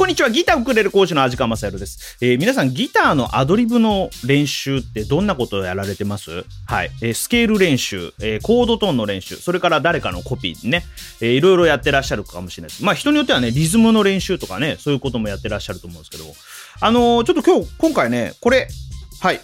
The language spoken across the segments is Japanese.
こんにちは、ギターウクレレ講師の味川雅宏です。えー、皆さん、ギターのアドリブの練習ってどんなことをやられてます？はい。えー、スケール練習、えー、コードトーンの練習、それから誰かのコピーね、えー、いろいろやってらっしゃるかもしれないです。まあ、人によってはね、リズムの練習とかね、そういうこともやってらっしゃると思うんですけど、あのー、ちょっと今日、今回ね、これ、はい、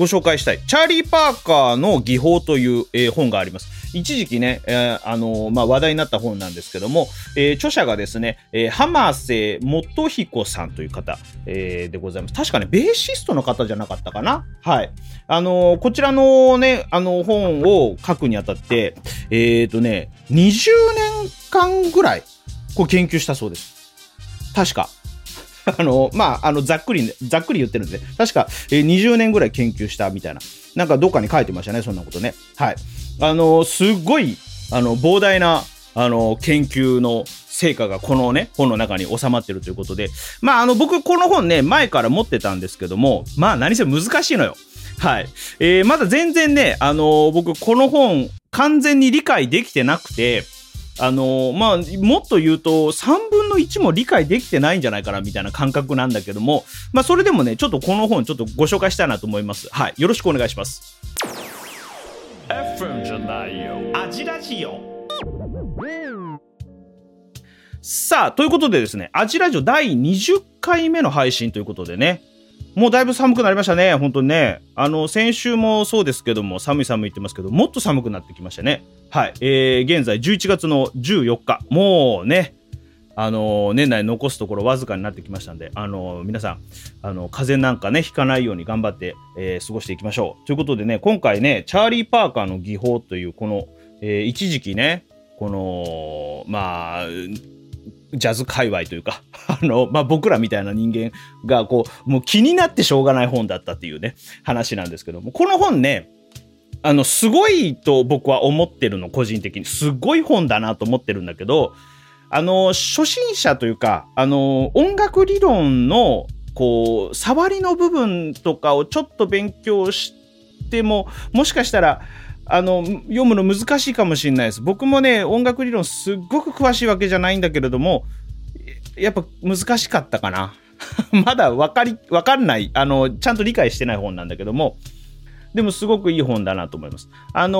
ご紹介したい。チャーリー・パーカーの技法という、えー、本があります。一時期ね、えー、あのー、まあ、話題になった本なんですけども、えー、著者がですね、えー、浜瀬元彦さんという方、えー、でございます。確かね、ベーシストの方じゃなかったかな？はい。あのー、こちらのね、あの、本を書くにあたって、えっ、ー、とね、20年間ぐらい、こう研究したそうです。確か。あの、まあ、あの、ざっくり、ざっくり言ってるんで、確か、えー、20年ぐらい研究したみたいな。なんかどっかに書いてましたね、そんなことね。はい。あの、すっごい、あの、膨大な、あの、研究の成果がこのね、本の中に収まってるということで、まあ、あの、僕、この本ね、前から持ってたんですけども、まあ、何せ難しいのよ。はい。えー、まだ全然ね、あの僕、この本、完全に理解できてなくて、あのまあ、もっと言うと、3分の1も理解できてないんじゃないかな、みたいな感覚なんだけども、まあ、それでもね、ちょっとこの本、ちょっとご紹介したいなと思います。はい。よろしくお願いします。FM じゃないよ。アジラジオ。さあ、ということでですね、アジラジオ第20回目の配信ということでね、もうだいぶ寒くなりましたね、本当にね。あの、先週もそうですけども、寒い寒い言ってますけど、もっと寒くなってきましたね。はい。えー、現在11月の14日。もうね、あの年内残すところわずかになってきましたんで、あの皆さん、あの風邪なんかね、ひかないように頑張って、え、過ごしていきましょう。ということでね、今回ね、チャーリー・パーカーの技法という、この、え、一時期ね、この、まあ、ジャズ界隈というか、あの、まあ、僕らみたいな人間が、こう、もう気になってしょうがない本だったっていうね、話なんですけども、この本ね、あの、すごいと僕は思ってるの、個人的に。すごい本だなと思ってるんだけど、あの、初心者というか、あの、音楽理論の、こう、触りの部分とかをちょっと勉強しても、もしかしたら、あの、読むの難しいかもしれないです。僕もね、音楽理論すっごく詳しいわけじゃないんだけれども、やっぱ難しかったかな。まだわかり、わかんない、あの、ちゃんと理解してない本なんだけども、でもすごくいい本だなと思います。あの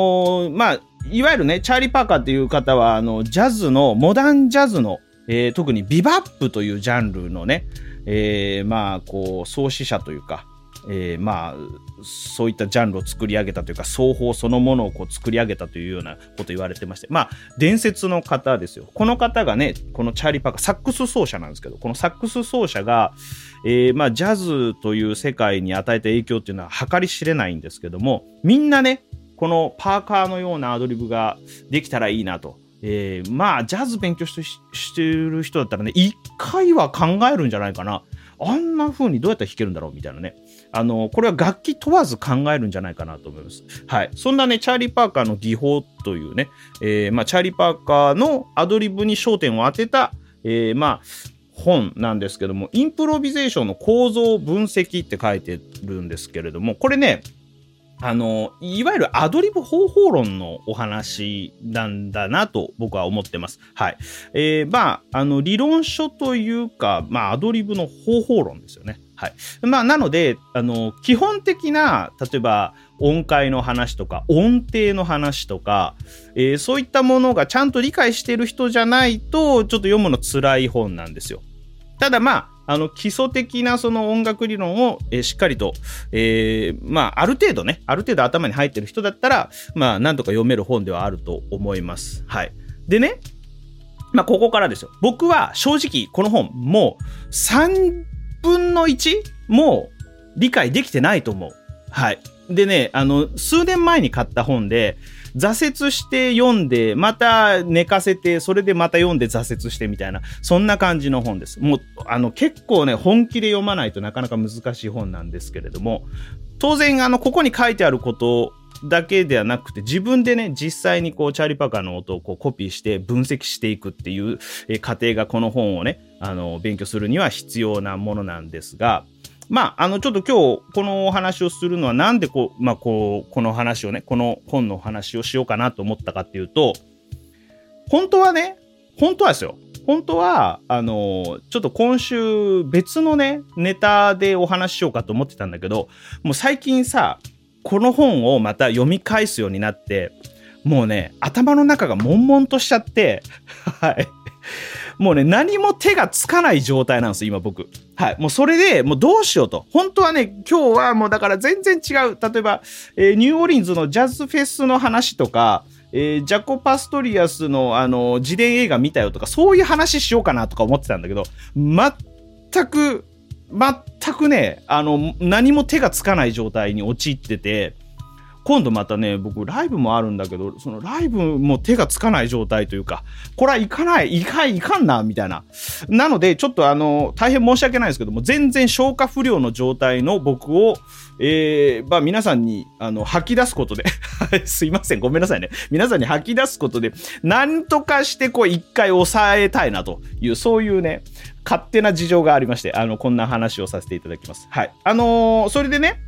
ー、まあ、いわゆるね、チャーリー・パーカーっていう方は、あの、ジャズの、モダンジャズの、えー、特にビバップというジャンルのね、えー、まあ、こう、創始者というか、えー、まあそういったジャンルを作り上げたというか奏法そのものをこう作り上げたというようなこと言われてまして。まあ伝説の方ですよ。この方がねこのチャーリー・パーカーサックス奏者なんですけどこのサックス奏者が、えー、まあジャズという世界に与えた影響っていうのは計り知れないんですけどもみんなねこのパーカーのようなアドリブができたらいいなと。えー、まあ、ジャズ勉強してる人だったらね、一回は考えるんじゃないかな。あんな風にどうやったら弾けるんだろうみたいなね。あの、これは楽器問わず考えるんじゃないかなと思います。はい。そんなね、チャーリー・パーカーの技法というね、えー、まあ、チャーリー・パーカーのアドリブに焦点を当てた、えー、まあ、本なんですけども、インプロビゼーションの構造分析って書いてるんですけれども、これね、あの、いわゆるアドリブ方法論のお話なんだなと僕は思ってます。はい。えー、まあ、あの、理論書というか、まあ、アドリブの方法論ですよね。はい。まあ、なので、あの、基本的な、例えば、音階の話とか、音程の話とか、えー、そういったものがちゃんと理解してる人じゃないと、ちょっと読むの辛い本なんですよ。ただまあ、あの、基礎的なその音楽理論を、え、しっかりと、えー、まあ、ある程度ね、ある程度頭に入ってる人だったら、まあ、なんとか読める本ではあると思います。はい。でね、まあ、ここからですよ。僕は正直、この本、もう、3分の 1? もう、理解できてないと思う。はい。でね、あの、数年前に買った本で、挫折して読んで、また寝かせて、それでまた読んで挫折してみたいな、そんな感じの本です。もう、あの、結構ね、本気で読まないとなかなか難しい本なんですけれども、当然、あの、ここに書いてあることだけではなくて、自分でね、実際にこう、チャーリー・パーカーの音をこうコピーして分析していくっていう過程がこの本をね、あの、勉強するには必要なものなんですが、まあ、あの、ちょっと今日、このお話をするのは、なんでこう、まあ、こう、この話をね、この本のお話をしようかなと思ったかっていうと、本当はね、本当はですよ。本当は、あの、ちょっと今週別のね、ネタでお話ししようかと思ってたんだけど、もう最近さ、この本をまた読み返すようになって、もうね、頭の中が悶々としちゃって、はい。もうね、何も手がつかない状態なんですよ今僕。はい。もうそれで、もうどうしようと。本当はね、今日はもうだから全然違う。例えば、えー、ニューオリンズのジャズフェスの話とか、えー、ジャコ・パストリアスの、あの、自伝映画見たよとか、そういう話しようかなとか思ってたんだけど、全く、全くね、あの、何も手がつかない状態に陥ってて、今度またね、僕、ライブもあるんだけど、そのライブも手がつかない状態というか、これは行かない、行かい、行かんな、みたいな。なので、ちょっとあの、大変申し訳ないですけども、全然消化不良の状態の僕を、えー、まあ皆さんに、あの、吐き出すことで すいません、ごめんなさいね。皆さんに吐き出すことで、なんとかしてこう一回抑えたいなという、そういうね、勝手な事情がありまして、あの、こんな話をさせていただきます。はい。あのー、それでね、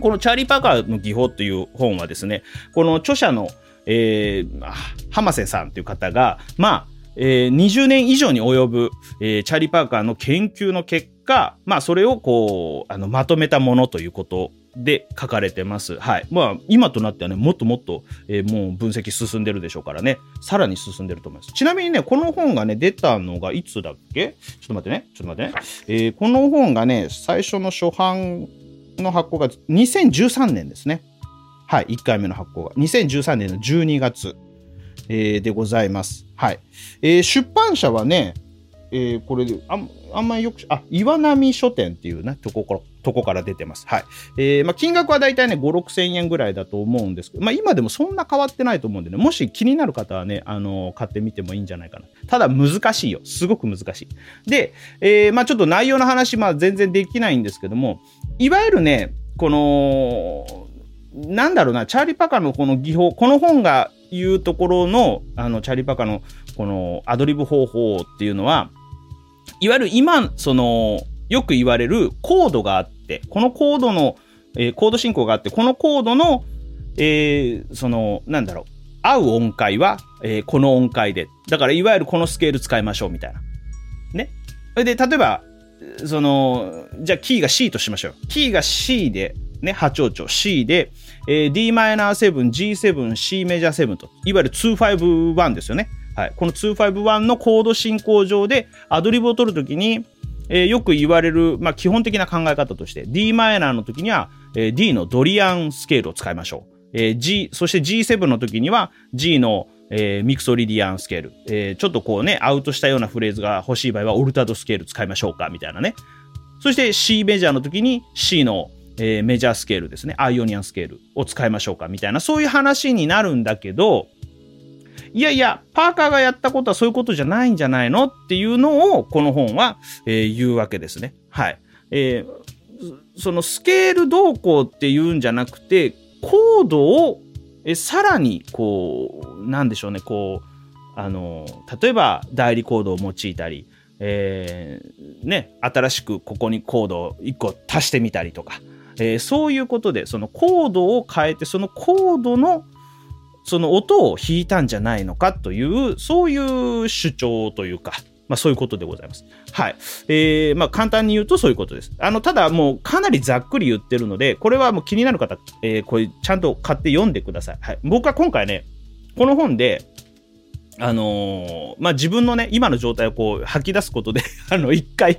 このチャーリー・パーカーの技法という本はですね、この著者の、えー、浜瀬さんという方が、まあ、えー、20年以上に及ぶ、えー、チャーリー・パーカーの研究の結果、まあ、それをこう、あの、まとめたものということで書かれてます。はい。まあ、今となってはね、もっともっと、えー、もう分析進んでるでしょうからね、さらに進んでると思います。ちなみにね、この本がね、出たのがいつだっけ？ちょっと待ってね、ちょっと待ってね。えー、この本がね、最初の初版の発行が2013年ですね。はい、1回目の発行が。2013年の12月、えー、でございます。はい。えー、出版社はね、えー、これあ、あんまりよく、あ、岩波書店っていうね、とこから、とこから出てます。はい。えー、まあ、金額はだいたいね、5、6千円ぐらいだと思うんですけど、まあ、今でもそんな変わってないと思うんでね、もし気になる方はね、あのー、買ってみてもいいんじゃないかな。ただ、難しいよ。すごく難しい。で、えー、まあ、ちょっと内容の話、まあ、全然できないんですけども、いわゆるね、この、なんだろうな、チャーリー・パカのこの技法、この本が言うところの、あの、チャーリー・パカのこのアドリブ方法っていうのは、いわゆる今、その、よく言われるコードがあって、このコードの、えー、コード進行があって、このコードの、えー、その、なんだろう、合う音階は、えー、この音階で。だから、いわゆるこのスケール使いましょう、みたいな。ね。で、例えば、その、じゃあキーが C としましょう。キーが C で、ね、ハ長調 C で、えー、Dm7、G7、C メジャー7と、いわゆる251ですよね。はい。この251のコード進行上でアドリブを取るときに、えー、よく言われる、まあ、基本的な考え方として、d マイナーの時には、えー、D のドリアンスケールを使いましょう。えー、G、そして G7 の時には G の、えー、ミクソリディアンスケール、えー、ちょっとこうね、アウトしたようなフレーズが欲しい場合はオルタードスケール使いましょうか、みたいなね。そして C メジャーの時に C の、えー、メジャースケールですね、アイオニアンスケールを使いましょうか、みたいな、そういう話になるんだけど、いやいや、パーカーがやったことはそういうことじゃないんじゃないのっていうのを、この本は、えー、言うわけですね。はい。えー、そのスケール動向っていうんじゃなくて、コードを、えさらに、こう、なんでしょうね、こう、あの、例えば代理コードを用いたり、えー、ね、新しくここにコードを1個足してみたりとか、えー、そういうことで、そのコードを変えて、そのコードのその音を弾いたんじゃないのかという、そういう主張というか、まあそういうことでございます。はい。えー、まあ簡単に言うとそういうことです。あの、ただもうかなりざっくり言ってるので、これはもう気になる方、えー、これちゃんと買って読んでください。はい。僕は今回ね、この本で、あのー、まあ、自分のね、今の状態をこう吐き出すことで あの、一回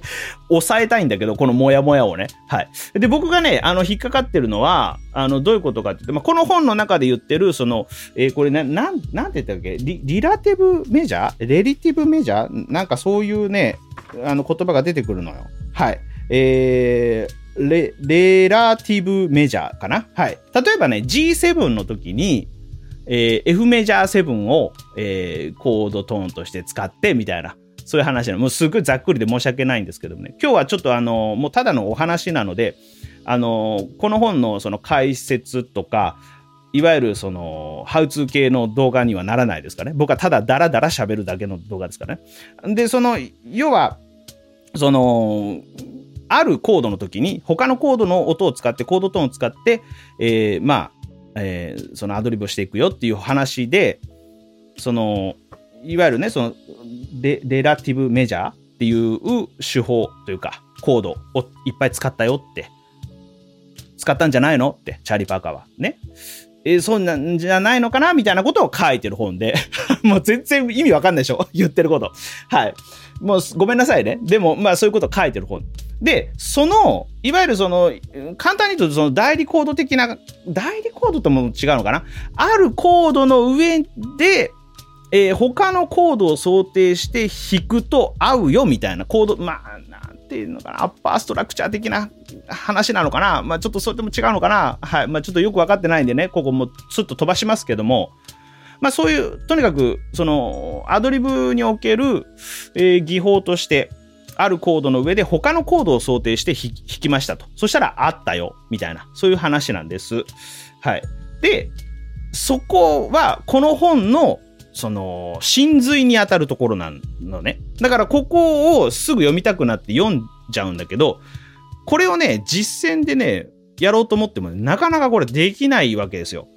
抑えたいんだけど、このモヤモヤをね。はい。で、僕がね、あの、引っかかってるのは、あの、どういうことかって言って、まあ、この本の中で言ってる、その、えー、これな、なん、なんて言ったっけ？リ、リラティブメジャー？レリティブメジャー？なんかそういうね、あの、言葉が出てくるのよ。はい。えー、レ、レラティブメジャーかな？はい。例えばね、G7 の時に、えー、F メジャー7を、えー、コードトーンとして使ってみたいな、そういう話なの。もうすごいざっくりで申し訳ないんですけどもね。今日はちょっとあの、もうただのお話なので、あの、この本のその解説とか、いわゆるその、ハウツー系の動画にはならないですかね。僕はただダラダラ喋るだけの動画ですかね。で、その、要は、その、あるコードの時に、他のコードの音を使って、コードトーンを使って、えー、まあ、えー、そのアドリブをしていくよっていう話で、その、いわゆるね、そのレ、レラティブメジャーっていう手法というか、コードをいっぱい使ったよって、使ったんじゃないのって、チャーリー・パーカーは。ね。え、そんなんじゃないのかなみたいなことを書いてる本で もう全然意味わかんないでしょ？言ってること。はい。もうごめんなさいね。でも、まあそういうことを書いてる本。で、その、いわゆるその、簡単に言うとその代理コード的な、代理コードとも違うのかな？あるコードの上で、えー、他のコードを想定して弾くと合うよみたいなコード、まあ、なんていうのかな、アッパーストラクチャー的な話なのかな。まあちょっとそれとも違うのかな。はい。まあちょっとよくわかってないんでね、ここもスッと飛ばしますけども、まあそういう、とにかく、その、アドリブにおける、えー、技法として、あるコードの上で他のコードを想定して弾きましたと。そしたらあったよ、みたいな、そういう話なんです。はい。で、そこは、この本の、その、真髄に当たるところなのね。だから、ここをすぐ読みたくなって読んじゃうんだけど、これをね、実践でね、やろうと思っても、なかなかこれできないわけですよ。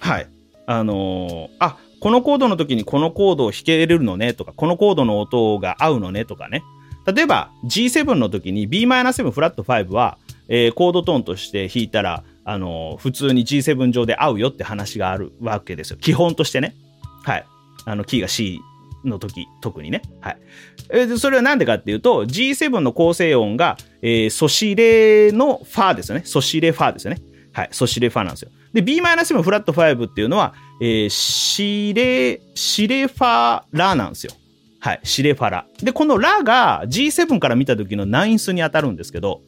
はい。あのー、あ、このコードの時にこのコードを弾けれるのねとか、このコードの音が合うのねとかね。例えば G7 の時に Bm7 フラット5は、えー、コードトーンとして弾いたら、あのー、普通に G7 上で合うよって話があるわけですよ。基本としてね。はい。あの、キーが C の時、特にね。はい。え、それはなんでかっていうと、G7 の構成音が、えー、ソシレのファーですよね。ソシレファーですよね。はい。ソシレファーなんですよ。で、Bm7 フラット5っていうのは、えー、シレ、シレファラなんですよ。はい。シレファラ。で、このラが G7 から見た時のナインスに当たるんですけど、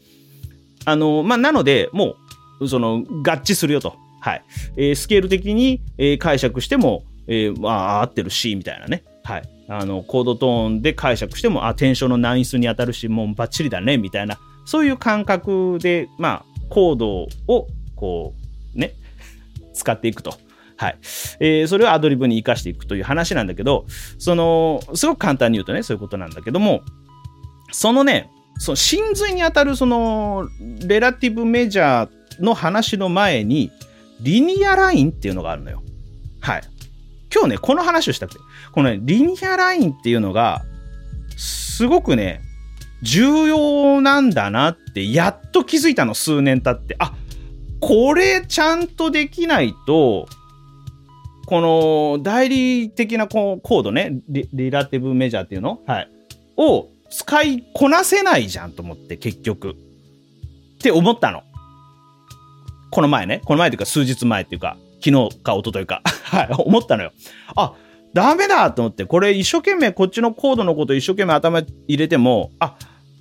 あの、まあ、なので、もう、その、合致するよと。はい。えー、スケール的に、えー、解釈しても、えー、まあ、合ってるし、みたいなね。はい。あの、コードトーンで解釈しても、あ、テンションのナインスに当たるし、もうバッチリだね、みたいな、そういう感覚で、まあ、コードを、こう、ね、使っていくと。はい。えー、それをアドリブに活かしていくという話なんだけど、その、すごく簡単に言うとね、そういうことなんだけども、そのね、その真髄にあたるその、レラティブメジャーの話の前に、リニアラインっていうのがあるのよ。はい。今日ね、この話をしたくて、このね、リニアラインっていうのが、すごくね、重要なんだなって、やっと気づいたの、数年経って。あ、これちゃんとできないと、この代理的なコードねリ、リラティブメジャーっていうの？はい。を使いこなせないじゃんと思って、結局。って思ったの。この前ね。この前というか数日前っていうか、昨日か一昨日か。はい。思ったのよ。あ、ダメだと思って、これ一生懸命こっちのコードのこと一生懸命頭入れても、あ、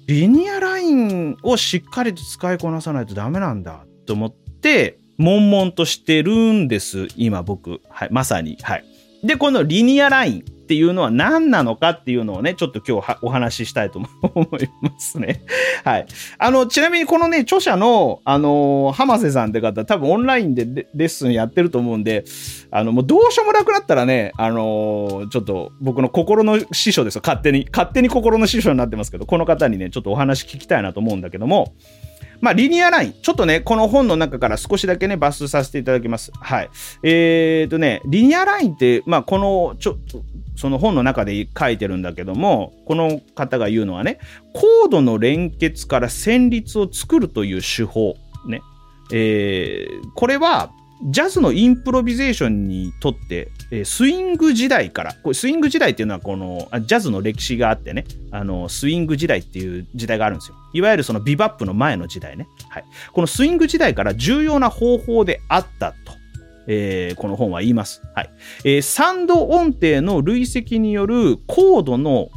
リニアラインをしっかりと使いこなさないとダメなんだと思って、悶々としてるんです、今僕。はい、まさに。はい。で、このリニアラインっていうのは何なのかっていうのをね、ちょっと今日お話ししたいと思いますね。はい。あの、ちなみにこのね、著者の、あの、浜瀬さんって方、多分オンラインでレッスンやってると思うんで、あの、もうどうしようもなくなったらね、あの、ちょっと僕の心の師匠ですよ。勝手に。勝手に心の師匠になってますけど、この方にね、ちょっとお話聞きたいなと思うんだけども、まあ、リニアライン。ちょっとね、この本の中から少しだけね、抜粋させていただきます。はい。えー、とね、リニアラインって、まあ、この、ちょっと、その本の中で書いてるんだけども、この方が言うのはね、コードの連結から旋律を作るという手法。ね。えー、これは、ジャズのインプロビゼーションにとって、えスイング時代から、これスイング時代っていうのはこのジャズの歴史があってね、あのスイング時代っていう時代があるんですよ。いわゆるそのビバップの前の時代ね。はい。このスイング時代から重要な方法であったと。えー、この本は言います。はい。えー、サンド音程の累積によるコードの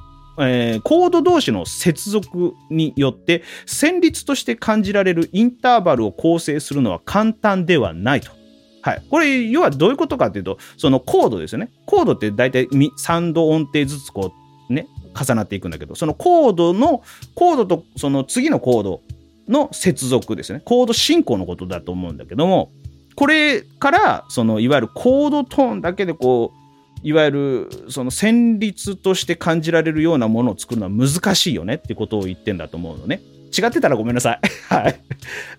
えー、コード同士の接続によって旋律として感じられるインターバルを構成するのは簡単ではないと。はい。これ、要はどういうことかっていうと、そのコードですよね。コードって大体3度音程ずつこう、ね、重なっていくんだけど、そのコードの、コードとその次のコードの接続ですね。コード進行のことだと思うんだけども、これから、その、いわゆるコードトーンだけでこう、いわゆるその旋律として感じられるようなものを作るのは難しいよねってことを言ってんだと思うのね。違ってたらごめんなさい。はい。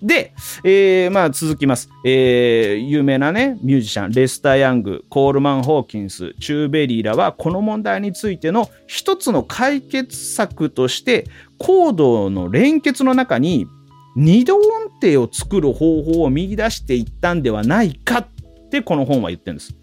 で、えー、まあ続きます。えー、有名なね、ミュージシャン、レスター・ヤング、コールマン・ホーキンス、チューベリーらは、この問題についての一つの解決策として、コードの連結の中に、二度音程を作る方法を見出していったんではないかってこの本は言ってるんです。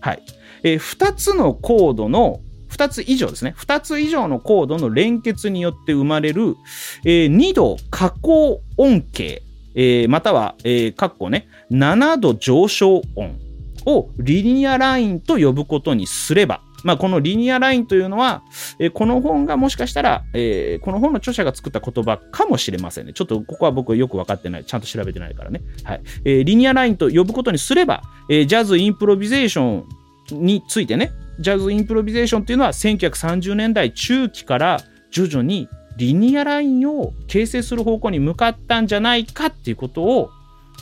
はい。えー、2つのコードの2つ以上ですね。2つ以上のコードの連結によって生まれる、えー、2度下降音形、えー、または、えー、括弧ね、7度上昇音をリニアラインと呼ぶことにすれば、まあ、このリニアラインというのは、えー、この本がもしかしたら、えー、この本の著者が作った言葉かもしれませんね。ちょっとここは僕はよく分かってない。ちゃんと調べてないからね。はい。えー、リニアラインと呼ぶことにすれば、え、ジャズインプロビゼーションについてね、ジャズインプロビゼーションっていうのは1930年代中期から徐々にリニアラインを形成する方向に向かったんじゃないかっていうことを、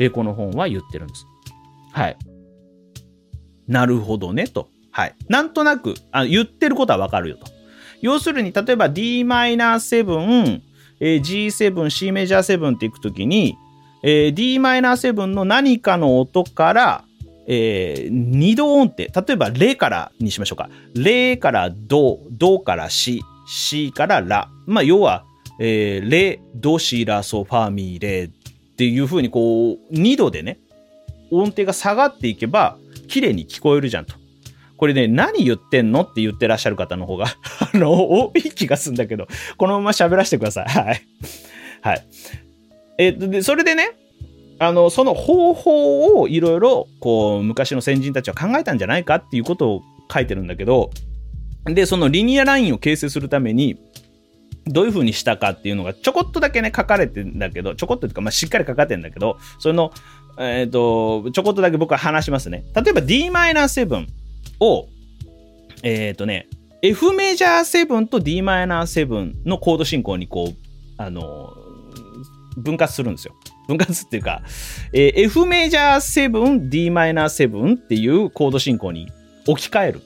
えこの本は言ってるんです。はい。なるほどね、と。はい。なんとなく、あ言ってることはわかるよと。要するに、例えば Dm7、えー、G7、C メジャー7っていくときに、えー、Dm7 の何かの音から、えー、二度音程。例えば、レからにしましょうか。レからド、ドからシ、シからラ。まあ、要は、えー、レ、ド、シ、ラ、ソ、ファ、ミ、レっていう風に、こう、二度でね、音程が下がっていけば、綺麗に聞こえるじゃんと。これね、何言ってんのって言ってらっしゃる方の方が あの、多い気がするんだけど、このまま喋らせてください。はい。はい。えっと、で、それでね、あのその方法をいろいろこう昔の先人たちは考えたんじゃないかっていうことを書いてるんだけどでそのリニアラインを形成するためにどういうふうにしたかっていうのがちょこっとだけね書かれてんだけどちょこっというか、まあ、しっかり書かれてんだけどそのえっ、ー、とちょこっとだけ僕は話しますね。例えば Dm7 をえっ、ー、とね F メジャー7と Dm7 のコード進行にこうあの分割するんですよ。分割っていうか、えー、F メジャー7、d マイナー7っていうコード進行に置き換える。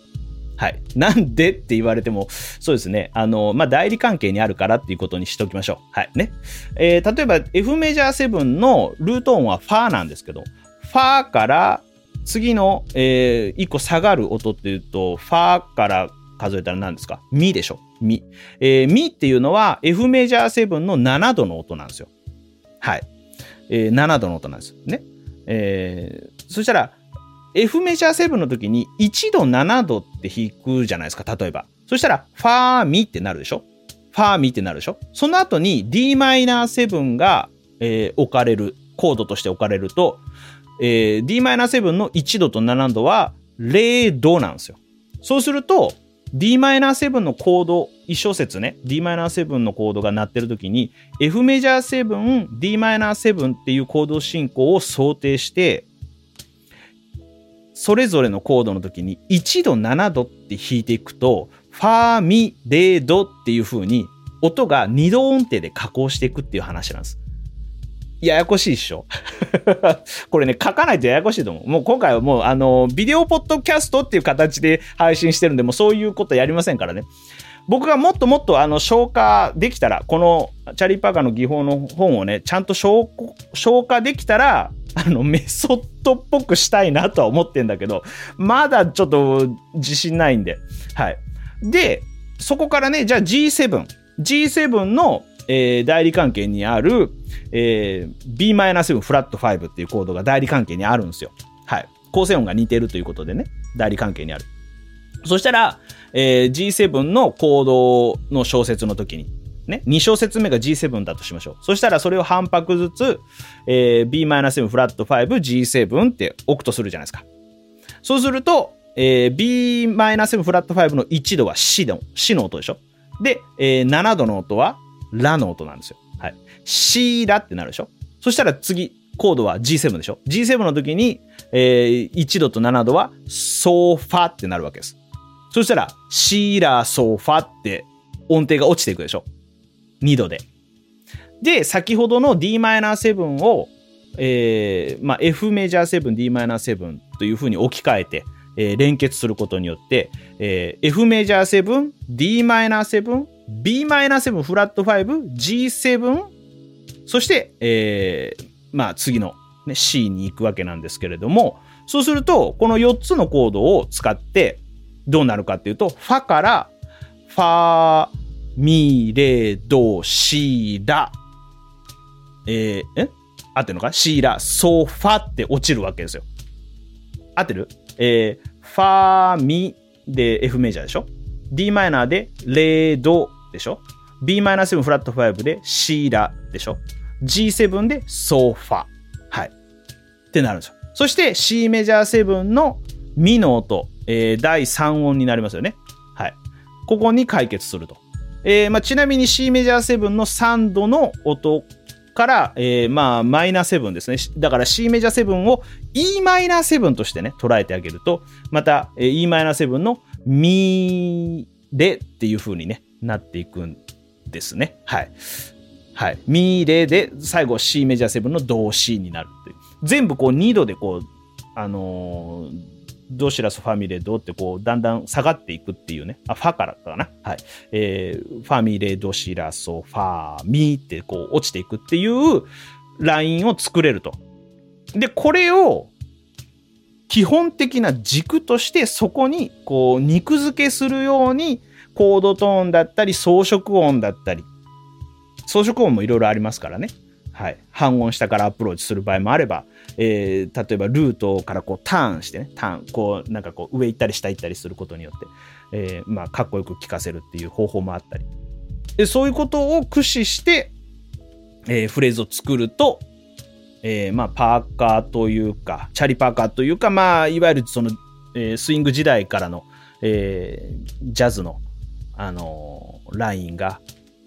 はい。なんでって言われても、そうですね。あの、まあ、代理関係にあるからっていうことにしておきましょう。はい。ね。えー、例えば F メジャー7のルート音はファーなんですけど、ファーから次の、えー、1個下がる音っていうと、ファーから数えたら何ですか？ミでしょミ。えー、ミっていうのは F メジャー7の7度の音なんですよ。はい。えー、7度の音なんですね。えー、そしたら、F メジャー7の時に1度7度って弾くじゃないですか、例えば。そしたら、ファーミってなるでしょ？ファーミってなるでしょ？その後に d マイナー7が、えー、置かれる、コードとして置かれると、えー、d マイナー7の1度と7度は0度なんですよ。そうすると、Dm7 のコード、1小節ね、Dm7 のコードが鳴ってる時に、F メジャー7、Dm7 っていうコード進行を想定して、それぞれのコードの時に1度7度って弾いていくと、ファーミ0度っていう風に音が2度音程で加工していくっていう話なんです。ややこしいっしょ これね、書かないとややこしいと思う。もう今回はもう、あの、ビデオポッドキャストっていう形で配信してるんで、もうそういうことやりませんからね。僕がもっともっとあの消化できたら、このチャリパーカーの技法の本をね、ちゃんと消化できたら、あのメソッドっぽくしたいなとは思ってんだけど、まだちょっと自信ないんで。はい。で、そこからね、じゃあ G7。G7 のえー、代理関係にある、えー、b-7 フラット5っていうコードが代理関係にあるんですよ。はい。構成音が似てるということでね、代理関係にある。そしたら、えー、G7 のコードの小説の時に、ね、2小節目が G7 だとしましょう。そしたらそれを半拍ずつ、えー、b-7 フラット 5G7 って置くとするじゃないですか。そうすると、えー、b-7 フラット5の1度は C の、C の音でしょ。で、えー、7度の音はラの音なんですよ。はい。シーラってなるでしょ？そしたら次、コードは G7 でしょ ?G7 の時に、えー、1度と7度はソーファってなるわけです。そしたら、シーラーソーファって音程が落ちていくでしょ ?2 度で。で、先ほどの Dm7 を、えーまあ、F メジャー7、Dm7 というふうに置き換えて、えー、連結することによって、えー、F メジャー7、Dm7、Bm7 フラット 5G7 そして、えー、まあ次の、ね、C に行くわけなんですけれども、そうすると、この4つのコードを使って、どうなるかっていうと、ファから、ファ、ミ、レ、ド、シー、ラ、えー、え？合ってるのか？シーラ、ソファって落ちるわけですよ。合ってる？えー、ファ、ミで F メジャーでしょ ?D マイナーでレ、ドでしょ ?B マイナー7フラット5でシーラでしょ ?G7 でソファ。はい。ってなるんですよ。そして C メジャー7のミの音、えー、第3音になりますよね。はい。ここに解決すると。えーまあ、ちなみに C メジャー7の3度の音から、えー、まあ、マイナー7ですね。だから C メジャー7を E マイナー7としてね、捉えてあげると、また、えー、E マイナー7のミレっていう風にね、なっていくんですね。はい。はい。ミレで、最後 C メジャー7の同 C になるっていう。全部こう2度でこう、あのードシラスファミレドってこうだんだん下がっていくっていうね、あ、ファからかな。はい。えー、ファミレドシラソファミってこう落ちていくっていうラインを作れると。で、これを基本的な軸としてそこにこう肉付けするようにコードトーンだったり装飾音だったり装飾音もいろいろありますからね。はい。半音下からアプローチする場合もあれば、えー、例えばルートからこうターンしてね、ターン、こう、なんかこう上行ったり下行ったりすることによって、えー、まあ、かっこよく聴かせるっていう方法もあったり。でそういうことを駆使して、えー、フレーズを作ると、え、まあ、パーカーというか、チャリパーカーというか、まあ、いわゆるその、え、スイング時代からの、え、ジャズの、あのー、ラインが、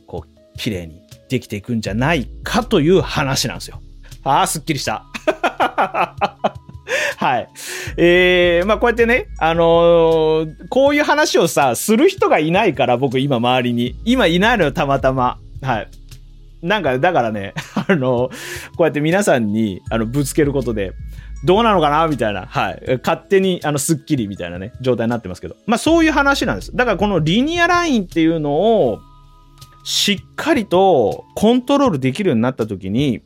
こう、綺麗にできていくんじゃないかという話なんですよ。ああ、すっきりした。はい。えー、まあこうやってね、あのー、こういう話をさ、する人がいないから、僕今周りに。今いないのよ、たまたま。はい。なんか、だからね、あのー、こうやって皆さんに、あの、ぶつけることで、どうなのかな？みたいな。はい。勝手に、あの、スッキリみたいなね、状態になってますけど。まあそういう話なんです。だからこのリニアラインっていうのを、しっかりとコントロールできるようになった時に、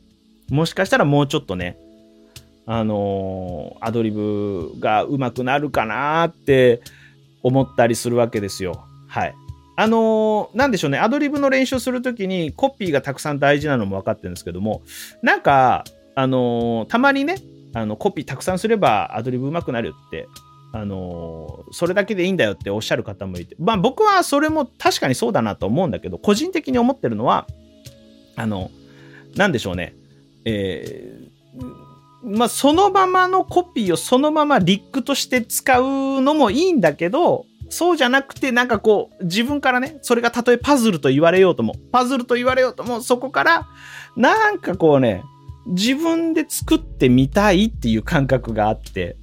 もしかしたらもうちょっとね、あのー、アドリブが上手くなるかなって思ったりするわけですよ。はい。あのー、なんでしょうね、アドリブの練習するときにコピーがたくさん大事なのも分かってるんですけども、なんか、あのー、たまにね、あのコピーたくさんすればアドリブ上手くなるってあのそれだけでいいんだよっておっしゃる方もいて、まあ僕はそれも確かにそうだなと思うんだけど、個人的に思ってるのは、あの、なんでしょうね、えー、まあそのままのコピーをそのままリックとして使うのもいいんだけど、そうじゃなくて、なんかこう、自分からね、それがたとえパズルと言われようとも、パズルと言われようとも、そこから、なんかこうね、自分で作ってみたいっていう感覚があって、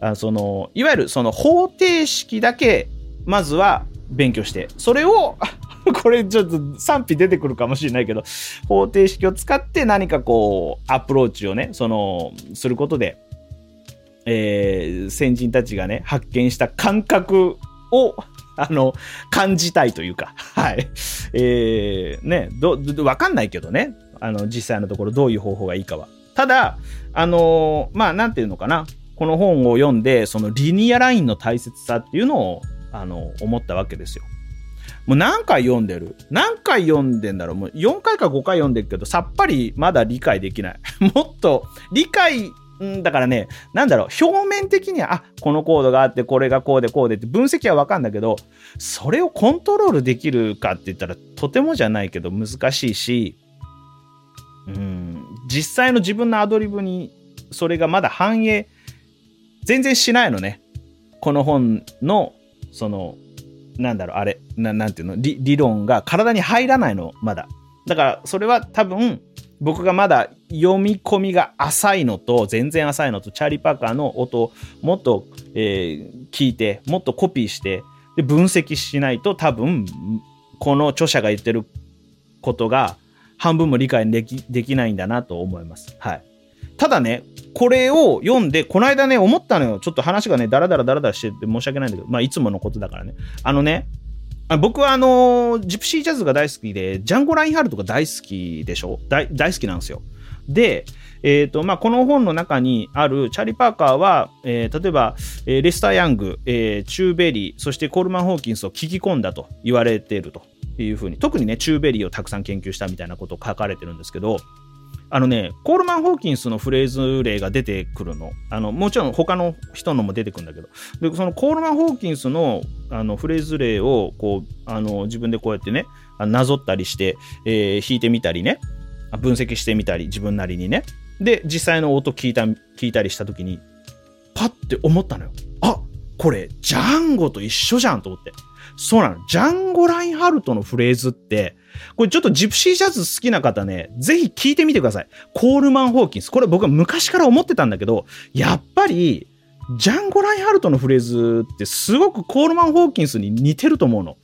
あそのいわゆるその方程式だけまずは勉強してそれを これちょっと賛否出てくるかもしれないけど方程式を使って何かこうアプローチをねそのすることで、えー、先人たちがね発見した感覚をあの感じたいというかはい。えー、ねどわかんないけどね。あの実際のところどういう方法がいいかは。ただあのまあなんていうのかな。この本を読んで、そのリニアラインの大切さっていうのを、あの、思ったわけですよ。もう何回読んでる？何回読んでんだろう？もう4回か5回読んでるけど、さっぱりまだ理解できない。もっと、理解、んだからね、なんだろう、表面的には、あ、このコードがあって、これがこうでこうでって分析はわかんだけど、それをコントロールできるかって言ったら、とてもじゃないけど難しいし、うん、実際の自分のアドリブにそれがまだ反映全然しないのね。この本の、その、なんだろう、あれ、ななんていうの理、論が体に入らないの、まだ。だから、それは多分、僕がまだ読み込みが浅いのと、全然浅いのと、チャーリー・パーカーの音をもっと、えー、聞いて、もっとコピーして、で、分析しないと多分、この著者が言ってることが半分も理解できできないんだなと思います。はい。ただね、これを読んで、この間ね、思ったのよ。ちょっと話がね、ダラダラダラダラしてて申し訳ないんだけど、まあ、いつものことだからね。あのね、あ僕はあのジプシージャズが大好きで、ジャンゴ・ラインハルトが大好きでしょ？大大好きなんですよ。で、えーとまあ、この本の中にあるチャーリー・パーカーは、えー、例えば、えー、レスター・ヤング、えー、チュー・ベリー、そしてコールマン・ホーキンスを聞き込んだと言われているというふうに、特にね、チュー・ベリーをたくさん研究したみたいなことを書かれてるんですけど、あのね、コールマン・ホーキンスのフレーズ例が出てくるの。あのもちろん他の人のも出てくるんだけど、でそのコールマン・ホーキンスのあのフレーズ例をこうあの自分でこうやってね、なぞったりして、えー、弾いてみたりね、分析してみたり、自分なりにね。で、実際の音聞いた、聞いたりした時に、パッて思ったのよ。あこれ、ジャンゴと一緒じゃんと思って。そうなの。ジャンゴ・ラインハルトのフレーズって、これちょっとジプシージャズ好きな方ね、ぜひ聞いてみてください。コールマン・ホーキンス。これ僕は昔から思ってたんだけど、やっぱり、ジャンゴ・ラインハルトのフレーズってすごくコールマン・ホーキンスに似てると思うの。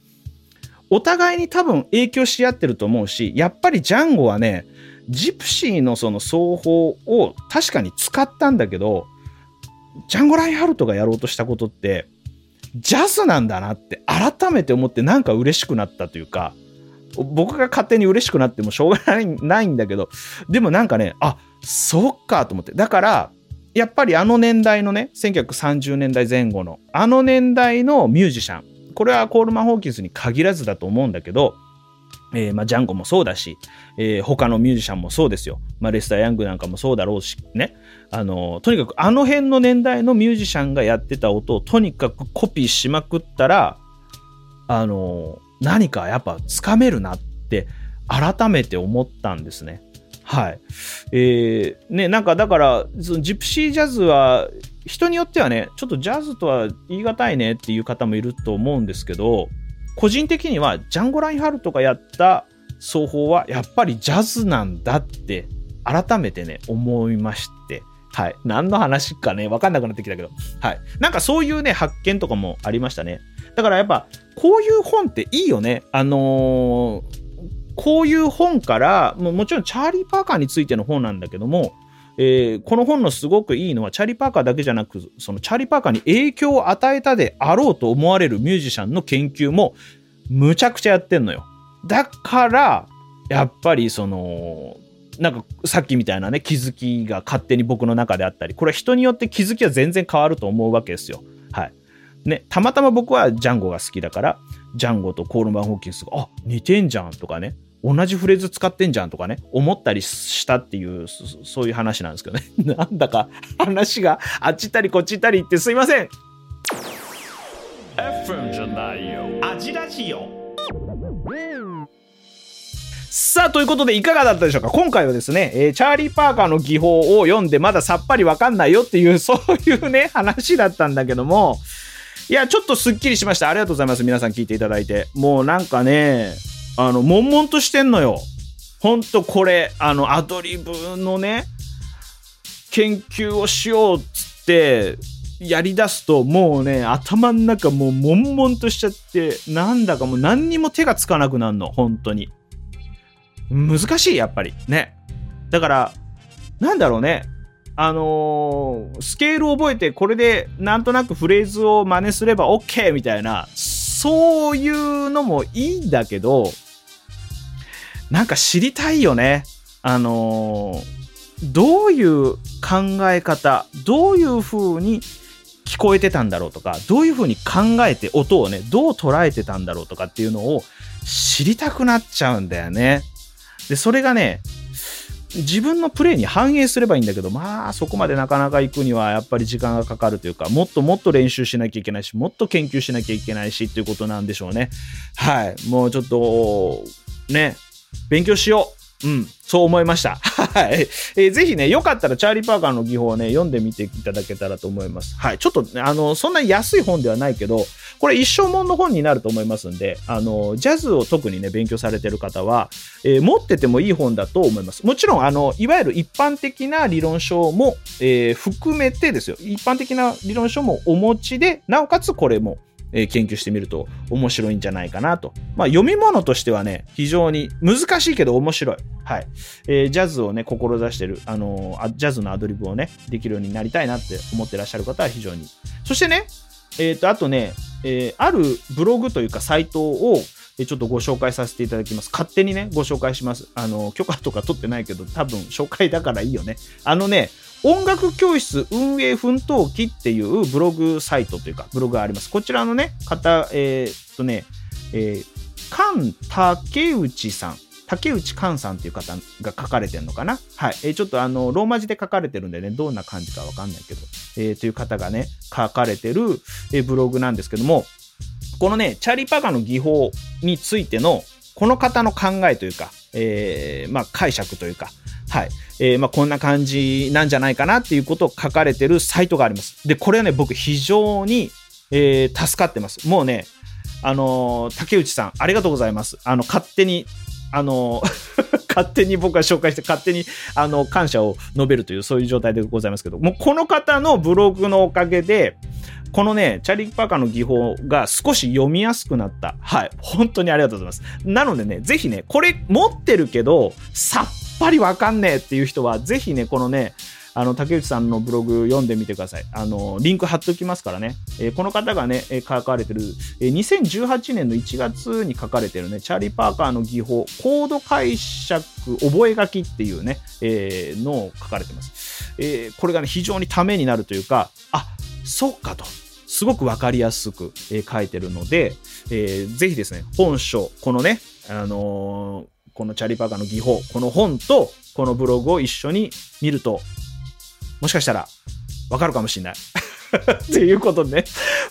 お互いに多分影響し合ってると思うし、やっぱりジャンゴはね、ジプシーのその奏法を確かに使ったんだけど、ジャンゴ・ラインハルトがやろうとしたことって、ジャズなんだなって改めて思ってなんか嬉しくなったというか、僕が勝手に嬉しくなってもしょうがないないんだけど、でもなんかね、あ、そっかと思って。だから、やっぱりあの年代のね、1930年代前後の、あの年代のミュージシャン、これはコールマン・ホーキンスに限らずだと思うんだけど、えー、まあ、ジャンゴもそうだし、えー、他のミュージシャンもそうですよ。まあ、レスター・ヤングなんかもそうだろうし、ね。あの、とにかくあの辺の年代のミュージシャンがやってた音をとにかくコピーしまくったら、あの、何かやっぱつかめるなって改めて思ったんですね。はい。えー、ね、なんかだから、そのジプシージャズは、人によってはね、ちょっとジャズとは言い難いねっていう方もいると思うんですけど、個人的にはジャンゴ・ラインハルトがやった奏法はやっぱりジャズなんだって改めてね思いましてはい。何の話かね、わかんなくなってきたけど。はい。なんかそういうね、発見とかもありましたね。だからやっぱ、こういう本っていいよね。あのー、こういう本からも、もちろんチャーリー・パーカーについての本なんだけども、えー、この本のすごくいいのは、チャーリー・パーカーだけじゃなく、そのチャーリー・パーカーに影響を与えたであろうと思われるミュージシャンの研究も、むちゃくちゃやってんのよ。だから、やっぱりその、なんかさっきみたいなね、気づきが勝手に僕の中であったり、これは人によって気づきは全然変わると思うわけですよ。はい。ね、たまたま僕はジャンゴが好きだから、ジャンゴとコールマン・ホーキンスが、あ、似てんじゃんとかね、同じフレーズ使ってんじゃんとかね、思ったりしたっていう、そういう話なんですけどね。なんだか話があっち行ったりこっち行ったりってすいません。FM じゃないよ。アジラジオ。さあ、ということでいかがだったでしょうか？今回はですね、えー、チャーリー・パーカーの技法を読んでまださっぱりわかんないよっていう、そういうね、話だったんだけども、いや、ちょっとすっきりしました。ありがとうございます。皆さん聞いていただいて。もうなんかね、あの、悶々としてんのよ。ほんとこれ、あの、アドリブのね、研究をしようっつって、やりだすと、もうね、頭ん中もう悶々としちゃって、なんだかもう何にも手がつかなくなるの、本当に。難しい、やっぱり。ね。だから、なんだろうね。あのー、スケール覚えて、これでなんとなくフレーズを真似すれば OK みたいな、そういうのもいいんだけど、なんか知りたいよね。あのー、どういう考え方、どういう風に聞こえてたんだろうとか、どういう風に考えて音をね、どう捉えてたんだろうとかっていうのを知りたくなっちゃうんだよね。で、それがね、自分のプレイに反映すればいいんだけど、まあそこまでなかなか行くにはやっぱり時間がかかるというか、もっともっと練習しなきゃいけないし、もっと研究しなきゃいけないしっていうことなんでしょうね。はい。もうちょっと、ね、勉強しよう。うん、そう思いました。はい。えー、ぜひね、よかったらチャーリー・パーカーの技法をね、読んでみていただけたらと思います。はい。ちょっと、ねあの、そんな安い本ではないけど、これ一生もんの本になると思いますんで、あの、ジャズを特にね、勉強されてる方は、えー、持っててもいい本だと思います。もちろん、あの、いわゆる一般的な理論書も、えー、含めてですよ。一般的な理論書もお持ちで、なおかつこれも、え研究してみると面白いんじゃないかなと。まあ、読み物としてはね、非常に難しいけど面白い。はい。えー、ジャズをね、志してる、あのー、ジャズのアドリブをね、できるようになりたいなって思ってらっしゃる方は非常に。そしてね、えっ、と、あとね、えあるブログというかサイトを、ちょっとご紹介させていただきます。勝手にね、ご紹介します。あの、許可とか取ってないけど、多分紹介だからいいよね。あのね、音楽教室運営奮闘記っていうブログサイトというか、ブログがあります。こちらのね、方、えーっとね、えー、菅竹内さん。竹内寛さんっていう方が書かれてるのかなはい。えーちょっとあの、ローマ字で書かれてるんでね、どんな感じかわかんないけど、えーという方がね、書かれてる、えーブログなんですけども、このね、チャリパガの技法についての、この方の考えというか、えーまあ解釈というか、はい。えーまあこんな感じなんじゃないかなっていうことを書かれてるサイトがあります。で、これはね、僕非常に、えー助かってます。もうね、あのー竹内さん、ありがとうございます。あの、勝手に、あの 勝手に僕が紹介して、勝手に、あの、感謝を述べるという、そういう状態でございますけど、もうこの方のブログのおかげで、このね、チャリパーカーの技法が少し読みやすくなった。はい。本当にありがとうございます。なのでね、ぜひね、これ持ってるけど、さっぱりわかんねえっていう人は、ぜひね、このね、あの、竹内さんのブログ読んでみてください。あの、リンク貼っておきますからね。えーこの方がね、えー書かれてる、えー2018年の1月に書かれてるね、チャーリー・パーカーの技法、コード解釈覚書きっていうね、えーのを書かれてます。えーこれがね、非常にためになるというか、あ、そっかと。すごくわかりやすく、え書いてるので、えーぜひですね、本書、このね、あのーこのチャリパカの技法、この本とこのブログを一緒に見ると、もしかしたらわかるかもしれない。っていうことでね、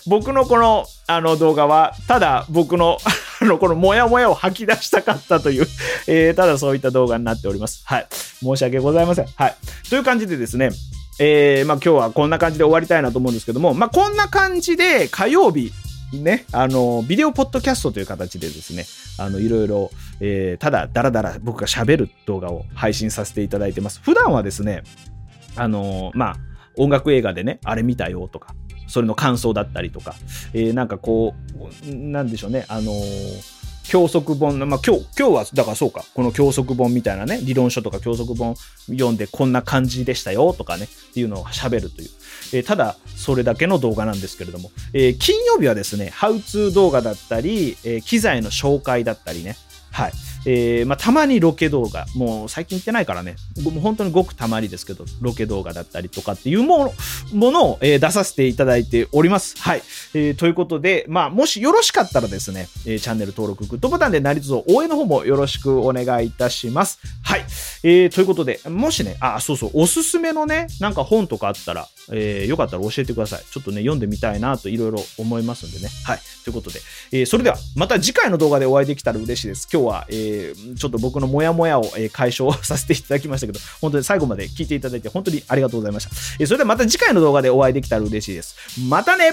僕のこのあの動画は、ただ僕の あのこのモヤモヤを吐き出したかったという、えーただそういった動画になっております。はい。申し訳ございません。はい。という感じでですね、えーまあ今日はこんな感じで終わりたいなと思うんですけども、まあこんな感じで火曜日、ね、あの、ビデオポッドキャストという形でですね、あの、いろいろ、えーただ、だらだら僕が喋る動画を配信させていただいてます。普段はですね、あのまあ、音楽映画でね、あれ見たよとか、それの感想だったりとか、えーなんかこう、なんでしょうね、あのー教則本の、まあ、今日、今日は、だからそうか、この教則本みたいなね、理論書とか教則本読んでこんな感じでしたよとかね、っていうのを喋るという。えーただ、それだけの動画なんですけれども、えー金曜日はですね、ハウツー動画だったり、えー機材の紹介だったりね、はい。えーまあ、たまにロケ動画、もう最近行ってないからね、もう本当にごくたまにですけど、ロケ動画だったりとかっていうものものを、えー出させていただいております。はい。えーということで、まあ、もしよろしかったらですね、えーチャンネル登録、グッドボタンでなりつつ応援の方もよろしくお願いいたします。はい。えーということで、もしね、あ、そうそう、おすすめのね、なんか本とかあったら、えーよかったら教えてください。ちょっとね、読んでみたいなといろいろ思いますんでね。はい。ということで、えーそれでは、また次回の動画でお会いできたら嬉しいです。今日は、えーちょっと僕のモヤモヤを、え解消させていただきましたけど、本当に最後まで聞いていただいて本当にありがとうございました。えそれではまた次回の動画でお会いできたら嬉しいです。またね